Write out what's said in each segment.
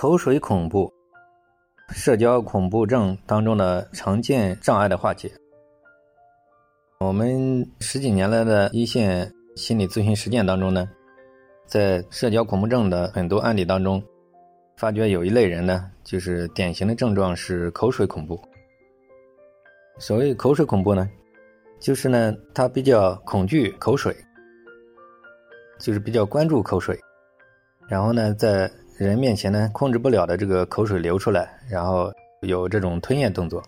口水恐怖，社交恐怖症当中的常见障碍的化解。我们十几年来的一线心理咨询实践当中呢，在社交恐怖症的很多案例当中，发觉有一类人呢，就是典型的症状是口水恐怖。所谓口水恐怖呢，就是呢，他比较恐惧口水，就是比较关注口水，然后呢，在人面前呢，控制不了的这个口水流出来，然后有这种吞咽动作，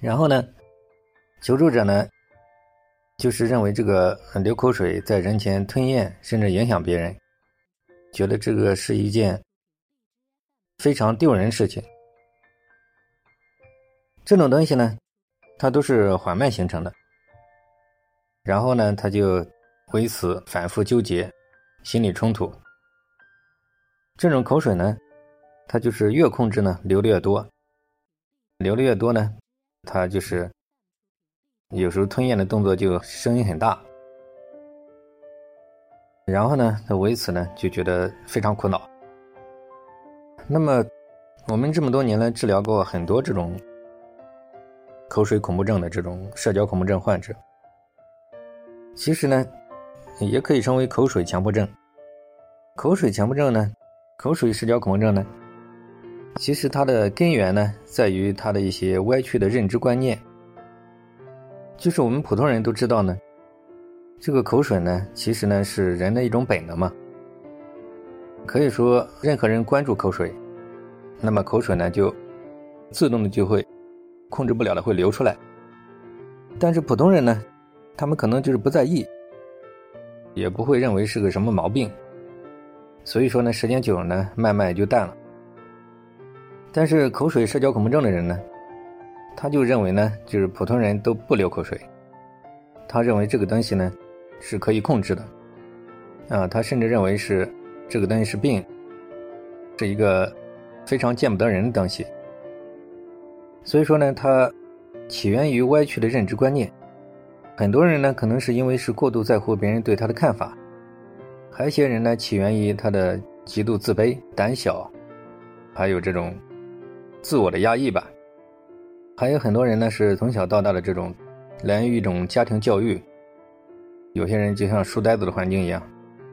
然后呢。求助者呢，就是认为这个流口水在人前吞咽，甚至影响别人，觉得这个是一件非常丢人事情。这种东西呢，它都是缓慢形成的，然后呢，他就为此反复纠结，心理冲突。这种口水呢，它就是越控制呢，流的越多，流的越多呢，它就是。有时候吞咽的动作就声音很大，然后呢，他为此呢就觉得非常苦恼。那么，我们这么多年来治疗过很多这种口水恐怖症的这种社交恐怖症患者，其实呢，也可以称为口水强迫症。口水强迫症呢，口水社交恐症呢，其实它的根源呢，在于它的一些歪曲的认知观念。就是我们普通人都知道呢，这个口水呢，其实呢是人的一种本能嘛。可以说，任何人关注口水，那么口水呢就自动的就会控制不了的会流出来。但是普通人呢，他们可能就是不在意，也不会认为是个什么毛病，所以说呢，时间久了呢，慢慢也就淡了。但是口水社交恐怖症的人呢？他就认为呢，就是普通人都不流口水，他认为这个东西呢是可以控制的，啊，他甚至认为是这个东西是病，是一个非常见不得人的东西。所以说呢，它起源于歪曲的认知观念。很多人呢，可能是因为是过度在乎别人对他的看法，还有一些人呢，起源于他的极度自卑、胆小，还有这种自我的压抑吧。还有很多人呢，是从小到大的这种来源于一种家庭教育。有些人就像书呆子的环境一样，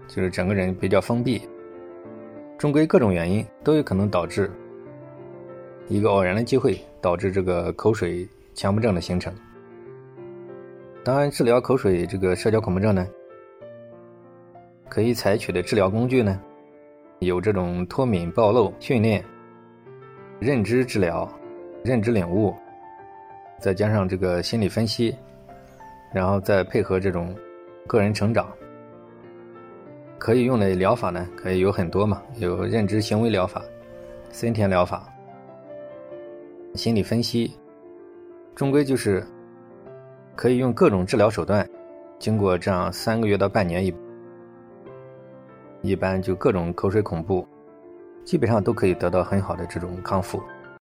就是整个人比较封闭。终归各种原因都有可能导致一个偶然的机会导致这个口水强迫症的形成。当然，治疗口水这个社交恐怖症呢，可以采取的治疗工具呢，有这种脱敏暴露训练、认知治疗、认知领悟。再加上这个心理分析，然后再配合这种个人成长，可以用的疗法呢，可以有很多嘛，有认知行为疗法、森田疗法、心理分析，终归就是可以用各种治疗手段，经过这样三个月到半年一，一般就各种口水恐怖，基本上都可以得到很好的这种康复。